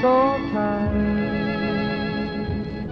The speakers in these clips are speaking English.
so tired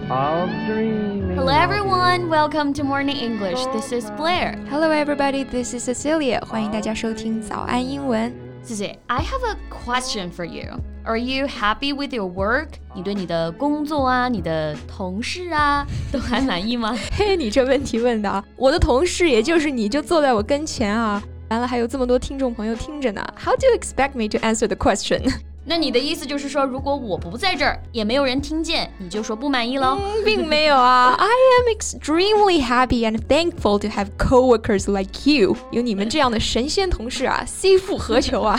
of dreaming. Hello everyone, welcome to Morning English. This is Blair. Hello everybody, this is Cecilia. 欢迎大家收听早安英文。谢谢。I have a question for you. Are you happy with your work? 你对你的工作啊、你的同事啊都还满意吗？嘿，你这问题问的啊，我的同事也就是你，就坐在我跟前啊。完了，还有这么多听众朋友听着呢。How do you expect me to answer the question? 那你的意思就是说，如果我不在这儿，也没有人听见，你就说不满意喽？并没有啊，I am extremely happy and thankful to have coworkers like you。有你们这样的神仙同事啊，C 复何求啊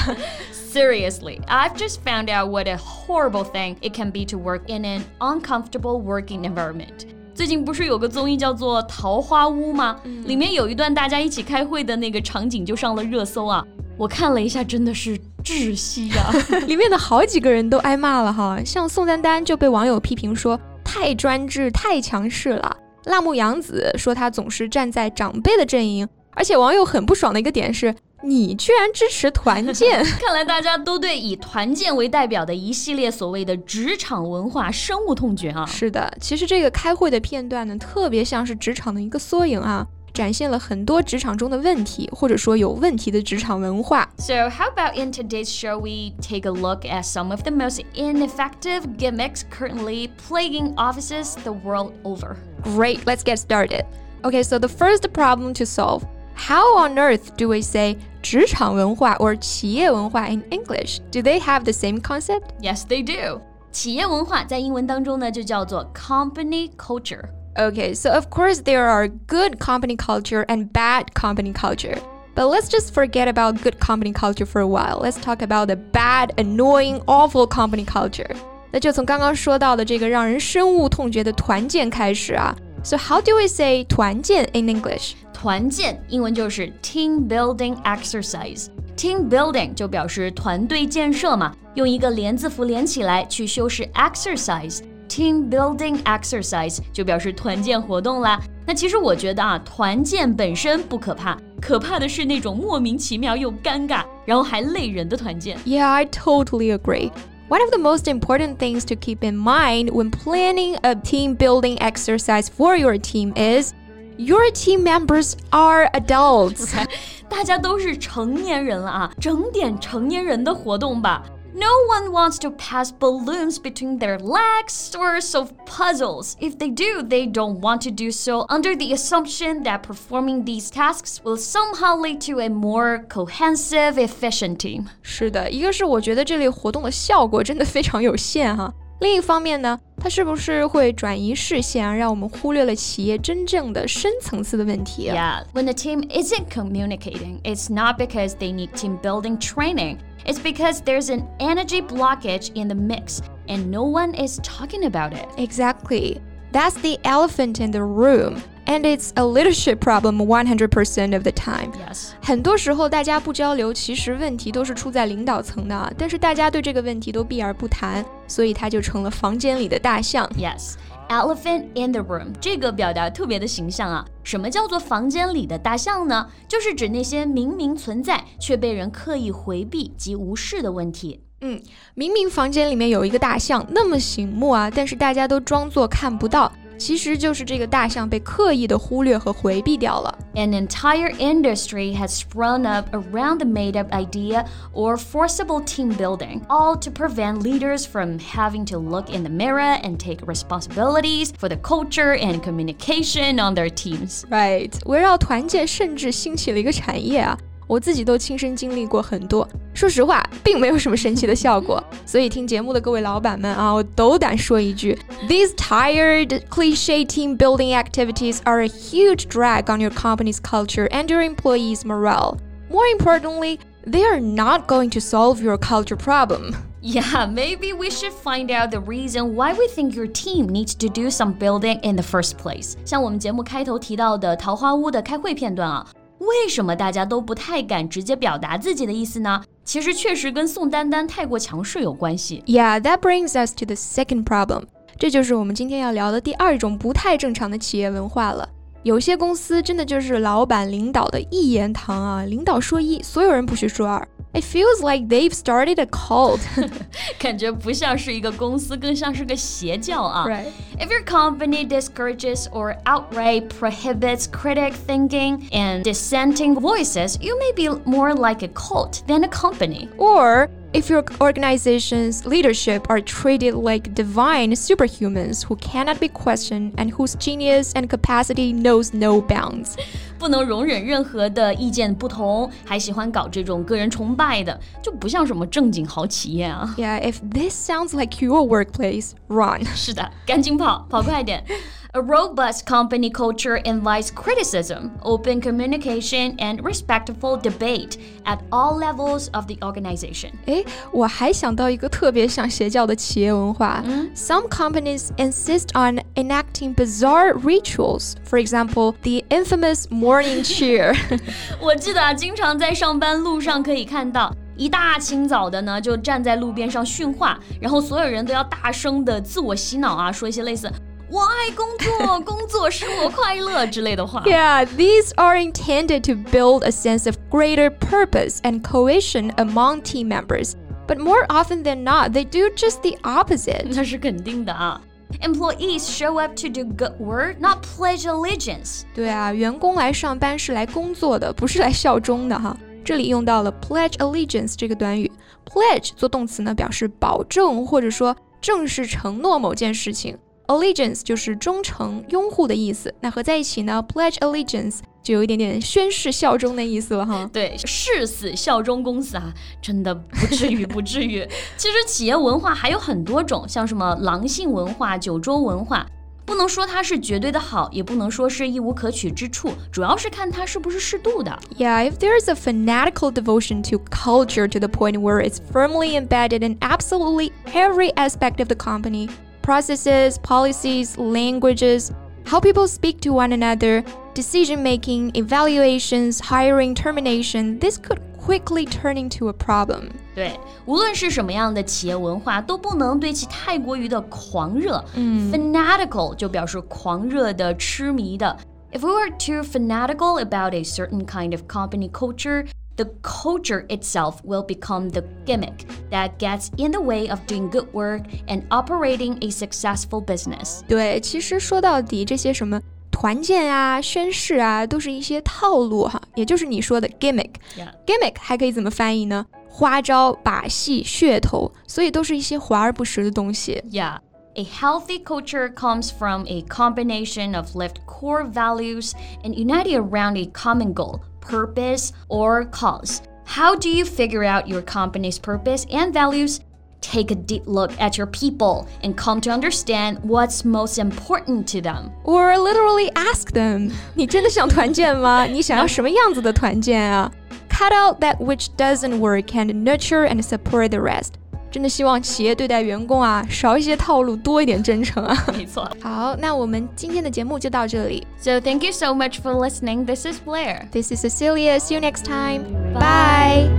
？Seriously, I've just found out what a horrible thing it can be to work in an uncomfortable working environment. 最近不是有个综艺叫做《桃花坞》吗？里面有一段大家一起开会的那个场景就上了热搜啊。我看了一下，真的是窒息呀！里面的好几个人都挨骂了哈，像宋丹丹就被网友批评说太专制、太强势了。辣目洋子说她总是站在长辈的阵营，而且网友很不爽的一个点是，你居然支持团建。看来大家都对以团建为代表的一系列所谓的职场文化深恶痛绝啊！是的，其实这个开会的片段呢，特别像是职场的一个缩影啊。展现了很多职场中的问题，或者说有问题的职场文化。So how about in today's show we take a look at some of the most ineffective gimmicks currently plaguing offices the world over? Great, let's get started. Okay, so the first problem to solve. How on earth do we say 职场文化 or 企业文化 in English? Do they have the same concept? Yes, they do. 企业文化在英文当中呢就叫做 company culture。 Okay, so of course there are good company culture and bad company culture. But let's just forget about good company culture for a while. Let's talk about the bad, annoying, awful company culture. 那就从刚刚说到的这个让人深恶痛绝的团建开始啊。So how do we say 团建 in English? 团建英文就是 team building exercise。Team building 就表示团队建设嘛，用一个连字符连起来去修饰 exercise。 Team building exercise 就表示团建活动啦。那其实我觉得啊，团建本身不可怕，可怕的是那种莫名其妙又尴尬，然后还累人的团建。Yeah, I totally agree. One of the most important things to keep in mind when planning a team building exercise for your team is your team members are adults. 大家都是成年人了啊，整点成年人的活动吧。 no one wants to pass balloons between their legs or solve puzzles. If they do, they don't want to do so under the assumption that performing these tasks will somehow lead to a more cohesive, efficient team. 是的，一个是我觉得这类活动的效果真的非常有限哈。另一方面呢，它是不是会转移视线，让我们忽略了企业真正的深层次的问题？Yeah, when the team isn't communicating, it's not because they need team building training. It's because there's an energy blockage in the mix and no one is talking about it. Exactly. That's the elephant in the room. And it's a leadership problem 100% of the time. Yes. 很多时候大家不交流，其实问题都是出在领导层的，但是大家对这个问题都避而不谈，所以它就成了房间里的大象。Yes. Elephant in the room，这个表达特别的形象啊。什么叫做房间里的大象呢？就是指那些明明存在却被人刻意回避及无视的问题。嗯，明明房间里面有一个大象，那么醒目啊，但是大家都装作看不到。其实就是这个大象被刻意的忽略和回避掉了。An entire industry has sprung up around the made-up idea or forcible team building, all to prevent leaders from having to look in the mirror and take responsibilities for the culture and communication on their teams. Right，围绕团建甚至兴起了一个产业啊。 我自己都亲身经历过很多，说实话，并没有什么神奇的效果。所以听节目的各位老板们啊，我斗胆说一句：These tired, cliche team building activities are a huge drag on your company's culture and your employees' morale. More importantly, they are not going to solve your culture problem. Yeah, maybe we should find out the reason why we think your team needs to do some building in the first place. 像我们节目开头提到的桃花坞的开会片段啊， 为什么大家都不太敢直接表达自己的意思呢？其实确实跟宋丹丹太过强势有关系。Yeah, that brings us to the second problem。这就是我们今天要聊的第二种不太正常的企业文化了。有些公司真的就是老板领导的一言堂啊，领导说一，所有人不许说二。It feels like they've started a cult. 感觉不像是一个公司，更像是个邪教啊。 Right. If your company discourages or outright prohibits critic thinking and dissenting voices, you may be more like a cult than a company. Or if your organization's leadership are treated like divine superhumans who cannot be questioned and whose genius and capacity knows no bounds. 不能容忍任何的意见不同，还喜欢搞这种个人崇拜的，就不像什么正经好企业啊。Yeah, if this sounds like your workplace, run. 是的，赶紧跑，跑快点。A robust company culture invites criticism, open communication, and respectful debate at all levels of the organization. 诶，我还想到一个特别像邪教的企业文化。Some companies insist on enacting bizarre rituals. For example, the infamous morning cheer. 我记得啊，经常在上班路上可以看到。一大清早的呢，就站在路边上训话，然后所有人都要大声的自我洗脑啊，说一些类似“ 我爱工作，工作使我快乐”之类的话。 yeah, these are intended to build a sense of greater purpose and cohesion among team members. But more often than not, they do just the opposite. 那是肯定的啊。Employees show up to do good work, not pledge allegiance. 对啊，员工来上班是来工作的，不是来效忠的哈。这里用到了 pledge allegiance 这个短语，pledge 做动词呢，表示保证或者说正式承诺某件事情 ，allegiance 就是忠诚、拥护的意思。那合在一起呢，pledge allegiance 就有一点点宣誓效忠的意思了哈。对，誓死效忠公司啊，真的不至于，不至于。其实企业文化还有很多种，像什么狼性文化、酒桌文化，不能说它是绝对的好，也不能说是一无可取之处，主要是看它是不是适度的。 Yeah, if there's a fanatical devotion to culture to the point where it's firmly embedded in absolutely every aspect of the company processes, policies, languages, how people speak to one another, decision making, evaluations, hiring, termination, this could quickly turn into a problem. 对，无论是什么样的企业文化，都不能对其太过于的狂热。嗯 Fanatical 就表示狂热的、痴迷的。If we were too fanatical about a certain kind of company culture, the culture itself will become the gimmick that gets in the way of doing good work and operating a successful business. 对，其实说到底，这些什么团建啊、宣誓啊，都是一些套路哈，也就是你说的 gimmick。 Yeah. gimmick 还可以怎么翻译呢？花招、把戏、噱头，所以都是一些华而不实的东西。 Yeah. A healthy culture comes from a combination of lived core values and united around a common goal, purpose, or cause. How do you figure out your company's purpose and values? Take a deep look at your people and come to understand what's most important to them. Or literally ask them，你真的想团建吗？你想要什么样子的团建啊？Cut out that which doesn't work and nurture and support the rest。 真的希望企业对待员工啊，少一些套路，多一点真诚啊。没错。好，那我们今天的节目就到这里。So thank you so much for listening. This is Blair. This is Cecilia. See you next time. Bye.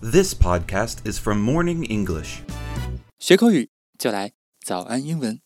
This podcast is from Morning English. 学口语就来早安英文。